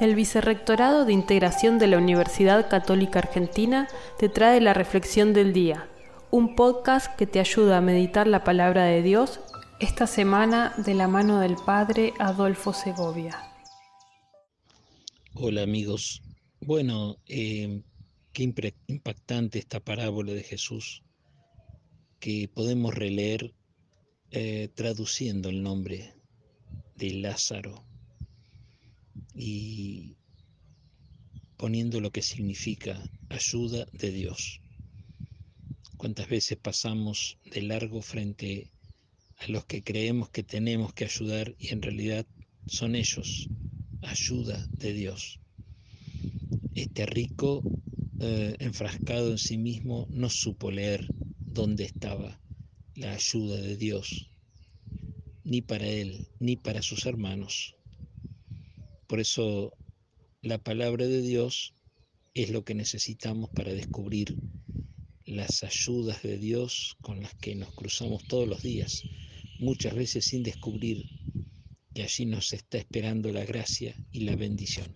El Vicerrectorado de Integración de la Universidad Católica Argentina te trae la Reflexión del Día, un podcast que te ayuda a meditar la palabra de Dios esta semana de la mano del Padre Adolfo Segovia. Hola amigos. Bueno, eh, qué impactante esta parábola de Jesús que podemos releer eh, traduciendo el nombre de Lázaro y poniendo lo que significa ayuda de Dios. ¿Cuántas veces pasamos de largo frente a los que creemos que tenemos que ayudar y en realidad son ellos, ayuda de Dios? Este rico eh, enfrascado en sí mismo no supo leer dónde estaba la ayuda de Dios, ni para él, ni para sus hermanos. Por eso la palabra de Dios es lo que necesitamos para descubrir las ayudas de Dios con las que nos cruzamos todos los días, muchas veces sin descubrir que allí nos está esperando la gracia y la bendición.